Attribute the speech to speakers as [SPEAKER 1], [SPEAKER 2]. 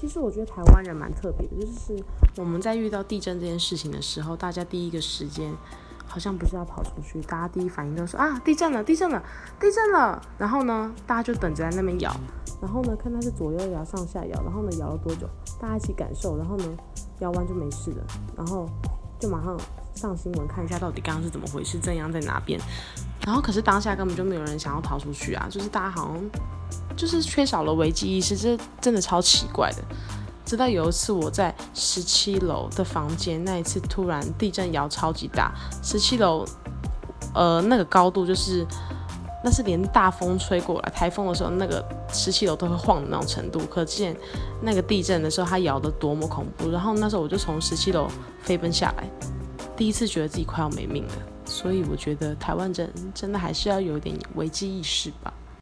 [SPEAKER 1] 其实我觉得台湾人蛮特别的，就是我们在遇到地震这件事情的时候，大家第一个时间好像不是要跑出去，大家第一反应都是啊地震了，地震了，地震了。然后呢，大家就等着在那边摇，然后呢看它是左右摇、上下摇，然后呢摇了多久，大家一起感受，然后呢摇完就没事了，然后就马上上新闻看一下到底刚刚是怎么回事，震央在哪边。然后可是当下根本就没有人想要逃出去啊，就是大家好像。就是缺少了危机意识，这真的超奇怪的。直到有一次我在十七楼的房间，那一次突然地震摇超级大，十七楼，呃，那个高度就是那是连大风吹过来，台风的时候，那个十七楼都会晃的那种程度，可见那个地震的时候它摇的多么恐怖。然后那时候我就从十七楼飞奔下来，第一次觉得自己快要没命了。所以我觉得台湾人真的还是要有点危机意识吧。